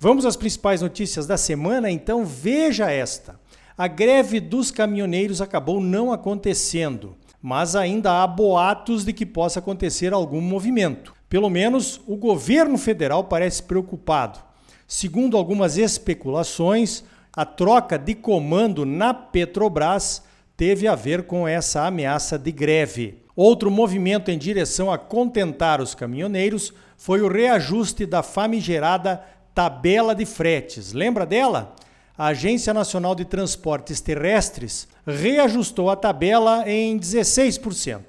Vamos às principais notícias da semana? Então veja esta. A greve dos caminhoneiros acabou não acontecendo, mas ainda há boatos de que possa acontecer algum movimento. Pelo menos o governo federal parece preocupado. Segundo algumas especulações, a troca de comando na Petrobras teve a ver com essa ameaça de greve. Outro movimento em direção a contentar os caminhoneiros foi o reajuste da famigerada tabela de fretes. Lembra dela? A Agência Nacional de Transportes Terrestres reajustou a tabela em 16%.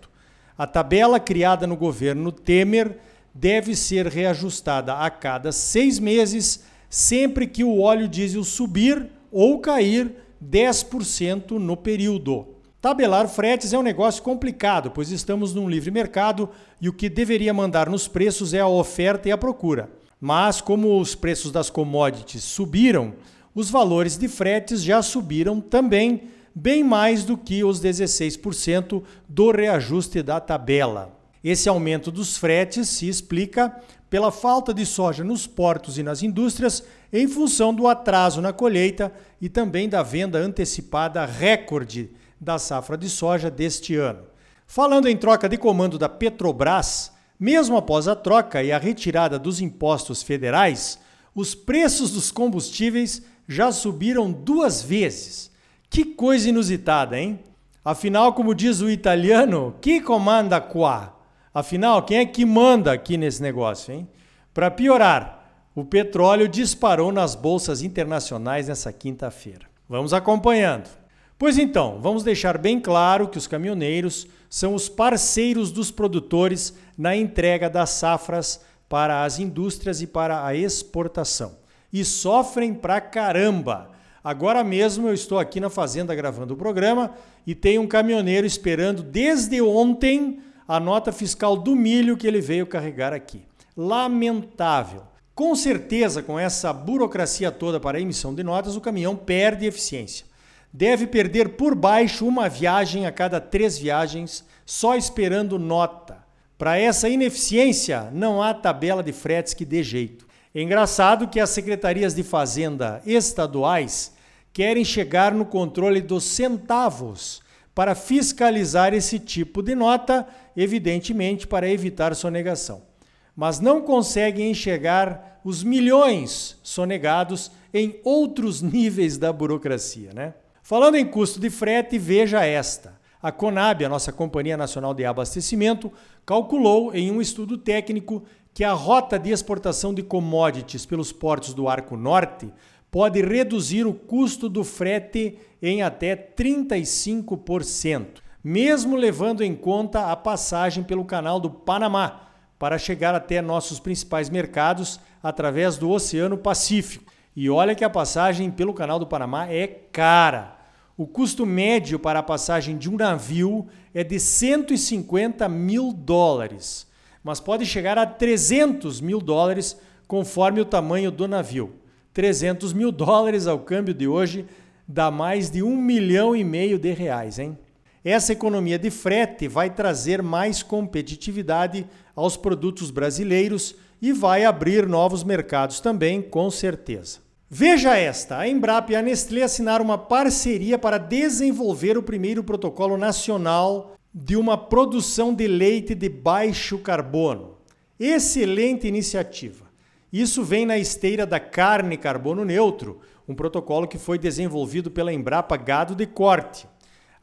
A tabela criada no governo Temer deve ser reajustada a cada seis meses, sempre que o óleo diesel subir ou cair 10% no período. Tabelar fretes é um negócio complicado, pois estamos num livre mercado e o que deveria mandar nos preços é a oferta e a procura. Mas, como os preços das commodities subiram, os valores de fretes já subiram também, bem mais do que os 16% do reajuste da tabela. Esse aumento dos fretes se explica pela falta de soja nos portos e nas indústrias, em função do atraso na colheita e também da venda antecipada recorde da safra de soja deste ano. Falando em troca de comando da Petrobras, mesmo após a troca e a retirada dos impostos federais, os preços dos combustíveis já subiram duas vezes. Que coisa inusitada, hein? Afinal, como diz o italiano, que comanda qua? Afinal, quem é que manda aqui nesse negócio, hein? Para piorar, o petróleo disparou nas bolsas internacionais nessa quinta-feira. Vamos acompanhando. Pois então, vamos deixar bem claro que os caminhoneiros são os parceiros dos produtores na entrega das safras para as indústrias e para a exportação. E sofrem pra caramba. Agora mesmo eu estou aqui na fazenda gravando o programa e tem um caminhoneiro esperando desde ontem a nota fiscal do milho que ele veio carregar aqui. Lamentável. Com certeza, com essa burocracia toda para a emissão de notas, o caminhão perde eficiência deve perder por baixo uma viagem a cada três viagens, só esperando nota. Para essa ineficiência, não há tabela de fretes que dê jeito. É engraçado que as secretarias de Fazenda estaduais querem chegar no controle dos centavos para fiscalizar esse tipo de nota, evidentemente para evitar sonegação. Mas não conseguem enxergar os milhões sonegados em outros níveis da burocracia, né? Falando em custo de frete, veja esta. A Conab, a nossa Companhia Nacional de Abastecimento, calculou em um estudo técnico que a rota de exportação de commodities pelos portos do Arco Norte pode reduzir o custo do frete em até 35%, mesmo levando em conta a passagem pelo Canal do Panamá para chegar até nossos principais mercados através do Oceano Pacífico. E olha que a passagem pelo Canal do Panamá é cara. O custo médio para a passagem de um navio é de 150 mil dólares, mas pode chegar a 300 mil dólares conforme o tamanho do navio. 300 mil dólares ao câmbio de hoje dá mais de um milhão e meio de reais, hein? Essa economia de frete vai trazer mais competitividade aos produtos brasileiros e vai abrir novos mercados também, com certeza. Veja esta: a Embrapa e a Nestlé assinaram uma parceria para desenvolver o primeiro protocolo nacional de uma produção de leite de baixo carbono. Excelente iniciativa. Isso vem na esteira da carne carbono neutro, um protocolo que foi desenvolvido pela Embrapa Gado de Corte.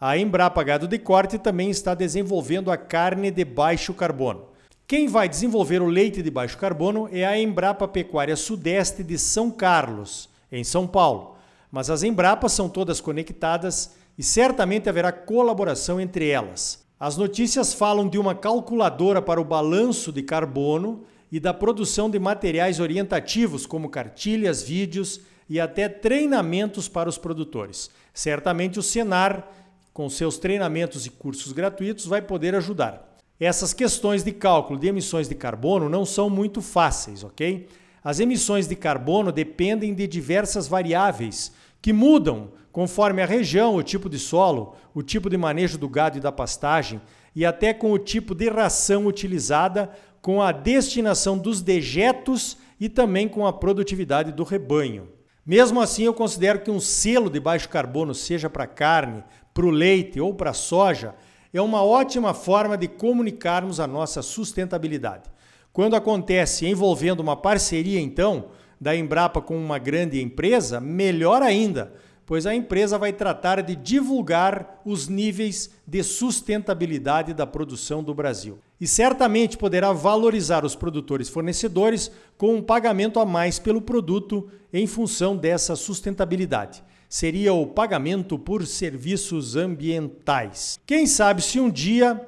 A Embrapa Gado de Corte também está desenvolvendo a carne de baixo carbono. Quem vai desenvolver o leite de baixo carbono é a Embrapa Pecuária Sudeste de São Carlos, em São Paulo. Mas as Embrapas são todas conectadas e certamente haverá colaboração entre elas. As notícias falam de uma calculadora para o balanço de carbono e da produção de materiais orientativos como cartilhas, vídeos, e até treinamentos para os produtores. Certamente o Senar, com seus treinamentos e cursos gratuitos, vai poder ajudar. Essas questões de cálculo de emissões de carbono não são muito fáceis, ok? As emissões de carbono dependem de diversas variáveis que mudam conforme a região, o tipo de solo, o tipo de manejo do gado e da pastagem e até com o tipo de ração utilizada, com a destinação dos dejetos e também com a produtividade do rebanho. Mesmo assim, eu considero que um selo de baixo carbono, seja para carne, para o leite ou para soja, é uma ótima forma de comunicarmos a nossa sustentabilidade. Quando acontece envolvendo uma parceria, então, da Embrapa com uma grande empresa, melhor ainda, pois a empresa vai tratar de divulgar os níveis de sustentabilidade da produção do Brasil. E certamente poderá valorizar os produtores fornecedores com um pagamento a mais pelo produto em função dessa sustentabilidade. Seria o pagamento por serviços ambientais. Quem sabe se um dia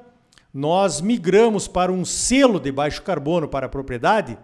nós migramos para um selo de baixo carbono para a propriedade?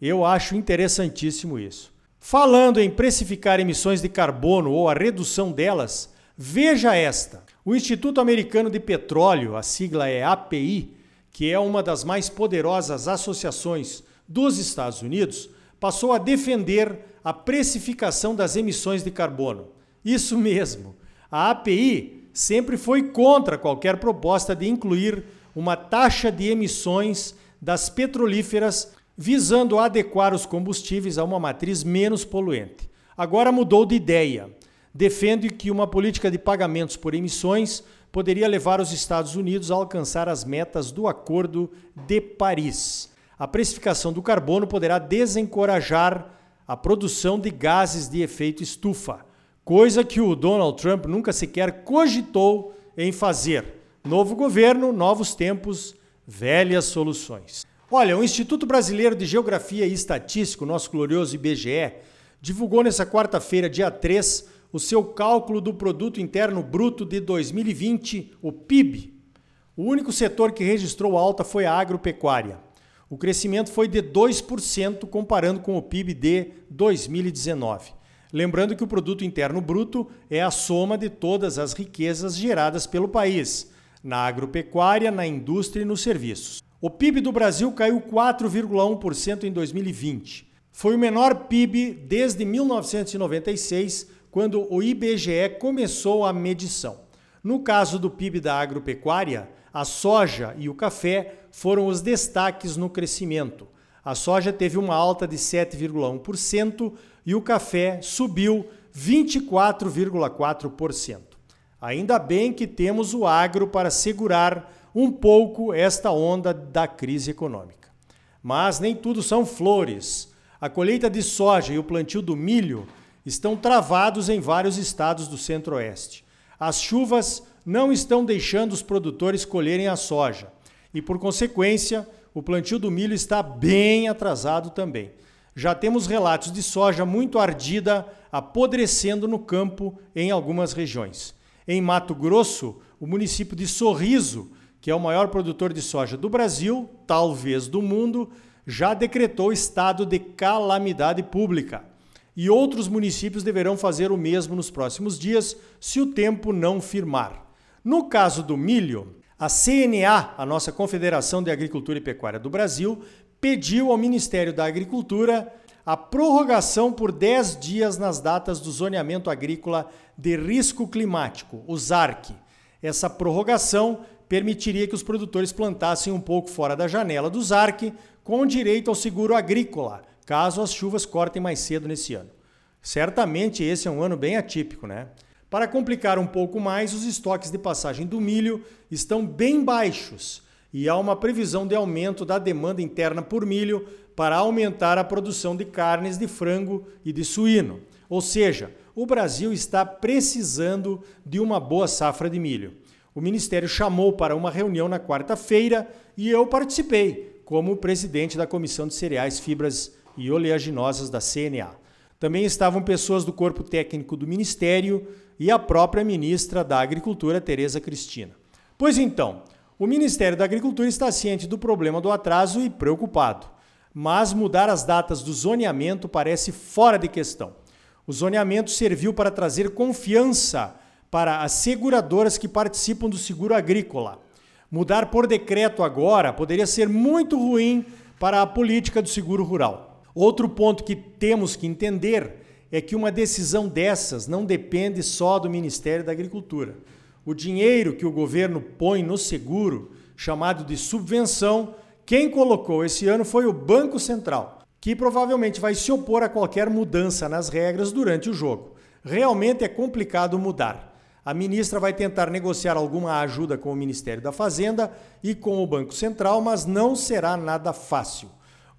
Eu acho interessantíssimo isso. Falando em precificar emissões de carbono ou a redução delas, veja esta. O Instituto Americano de Petróleo, a sigla é API, que é uma das mais poderosas associações dos Estados Unidos, passou a defender a precificação das emissões de carbono. Isso mesmo. A API sempre foi contra qualquer proposta de incluir uma taxa de emissões das petrolíferas visando adequar os combustíveis a uma matriz menos poluente. Agora mudou de ideia. Defende que uma política de pagamentos por emissões poderia levar os Estados Unidos a alcançar as metas do Acordo de Paris. A precificação do carbono poderá desencorajar a produção de gases de efeito estufa, coisa que o Donald Trump nunca sequer cogitou em fazer. Novo governo, novos tempos, velhas soluções. Olha, o Instituto Brasileiro de Geografia e Estatística, o nosso glorioso IBGE, divulgou nessa quarta-feira, dia 3, o seu cálculo do Produto Interno Bruto de 2020, o PIB. O único setor que registrou alta foi a agropecuária. O crescimento foi de 2% comparando com o PIB de 2019. Lembrando que o produto interno bruto é a soma de todas as riquezas geradas pelo país, na agropecuária, na indústria e nos serviços. O PIB do Brasil caiu 4,1% em 2020. Foi o menor PIB desde 1996, quando o IBGE começou a medição. No caso do PIB da agropecuária, a soja e o café foram os destaques no crescimento. A soja teve uma alta de 7,1% e o café subiu 24,4%. Ainda bem que temos o agro para segurar um pouco esta onda da crise econômica. Mas nem tudo são flores. A colheita de soja e o plantio do milho estão travados em vários estados do Centro-Oeste. As chuvas não estão deixando os produtores colherem a soja e, por consequência, o plantio do milho está bem atrasado também. Já temos relatos de soja muito ardida apodrecendo no campo em algumas regiões. Em Mato Grosso, o município de Sorriso que é o maior produtor de soja do Brasil, talvez do mundo, já decretou estado de calamidade pública. E outros municípios deverão fazer o mesmo nos próximos dias, se o tempo não firmar. No caso do milho, a CNA, a nossa Confederação de Agricultura e Pecuária do Brasil, pediu ao Ministério da Agricultura a prorrogação por 10 dias nas datas do zoneamento agrícola de risco climático, o ZARC. Essa prorrogação permitiria que os produtores plantassem um pouco fora da janela do ZARC, com direito ao seguro agrícola, caso as chuvas cortem mais cedo nesse ano. Certamente esse é um ano bem atípico, né? Para complicar um pouco mais, os estoques de passagem do milho estão bem baixos e há uma previsão de aumento da demanda interna por milho para aumentar a produção de carnes de frango e de suíno. Ou seja, o Brasil está precisando de uma boa safra de milho. O Ministério chamou para uma reunião na quarta-feira e eu participei, como presidente da Comissão de Cereais, Fibras e Oleaginosas da CNA. Também estavam pessoas do corpo técnico do Ministério e a própria ministra da Agricultura, Tereza Cristina. Pois então, o Ministério da Agricultura está ciente do problema do atraso e preocupado, mas mudar as datas do zoneamento parece fora de questão. O zoneamento serviu para trazer confiança para as seguradoras que participam do seguro agrícola. Mudar por decreto agora poderia ser muito ruim para a política do seguro rural. Outro ponto que temos que entender é que uma decisão dessas não depende só do Ministério da Agricultura. O dinheiro que o governo põe no seguro, chamado de subvenção, quem colocou esse ano foi o Banco Central, que provavelmente vai se opor a qualquer mudança nas regras durante o jogo. Realmente é complicado mudar. A ministra vai tentar negociar alguma ajuda com o Ministério da Fazenda e com o Banco Central, mas não será nada fácil.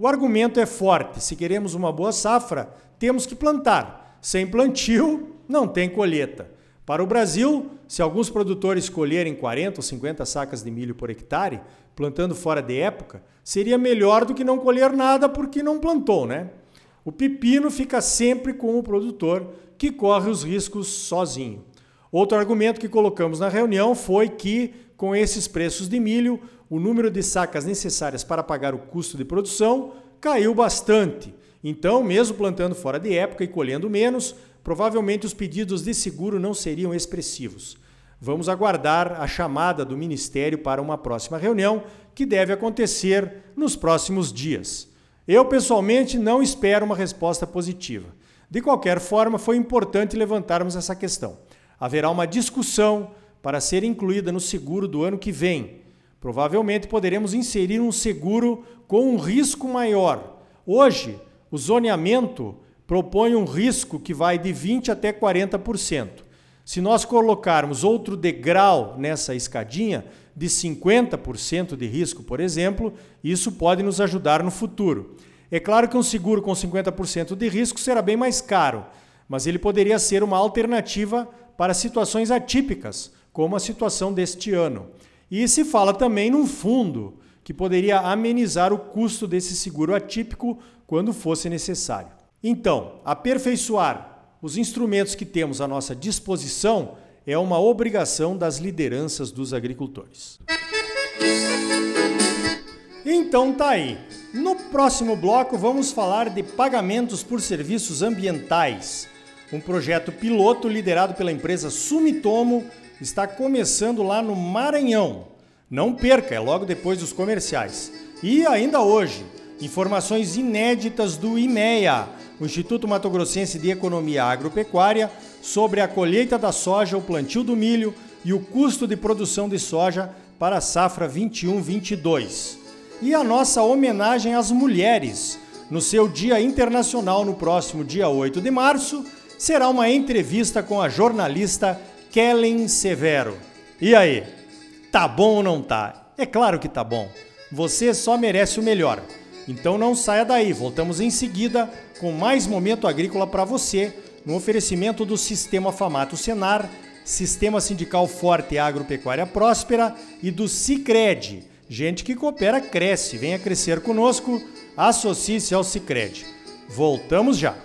O argumento é forte: se queremos uma boa safra, temos que plantar. Sem plantio, não tem colheita. Para o Brasil, se alguns produtores colherem 40 ou 50 sacas de milho por hectare, plantando fora de época, seria melhor do que não colher nada porque não plantou, né? O pepino fica sempre com o produtor, que corre os riscos sozinho. Outro argumento que colocamos na reunião foi que, com esses preços de milho, o número de sacas necessárias para pagar o custo de produção caiu bastante então, mesmo plantando fora de época e colhendo menos, provavelmente os pedidos de seguro não seriam expressivos. Vamos aguardar a chamada do Ministério para uma próxima reunião, que deve acontecer nos próximos dias. Eu, pessoalmente, não espero uma resposta positiva. De qualquer forma, foi importante levantarmos essa questão. Haverá uma discussão para ser incluída no seguro do ano que vem. Provavelmente poderemos inserir um seguro com um risco maior. Hoje, o zoneamento propõe um risco que vai de 20% até 40%. Se nós colocarmos outro degrau nessa escadinha, de 50% de risco, por exemplo, isso pode nos ajudar no futuro. É claro que um seguro com 50% de risco será bem mais caro, mas ele poderia ser uma alternativa para situações atípicas, como a situação deste ano. E se fala também num fundo que poderia amenizar o custo desse seguro atípico quando fosse necessário. Então, aperfeiçoar os instrumentos que temos à nossa disposição é uma obrigação das lideranças dos agricultores. Então tá aí. No próximo bloco vamos falar de pagamentos por serviços ambientais. Um projeto piloto liderado pela empresa Sumitomo está começando lá no Maranhão. Não perca, é logo depois dos comerciais. E ainda hoje, Informações inéditas do IMEA, o Instituto Mato Grossense de Economia Agropecuária, sobre a colheita da soja, o plantio do milho e o custo de produção de soja para a safra 21-22. E a nossa homenagem às mulheres. No seu Dia Internacional, no próximo dia 8 de março, será uma entrevista com a jornalista Kellen Severo. E aí, tá bom ou não tá? É claro que tá bom. Você só merece o melhor. Então não saia daí, voltamos em seguida com mais momento agrícola para você, no oferecimento do Sistema Famato Senar, Sistema Sindical Forte e Agropecuária Próspera e do Cicred. Gente que coopera cresce. Venha crescer conosco, associe-se ao Cicred. Voltamos já.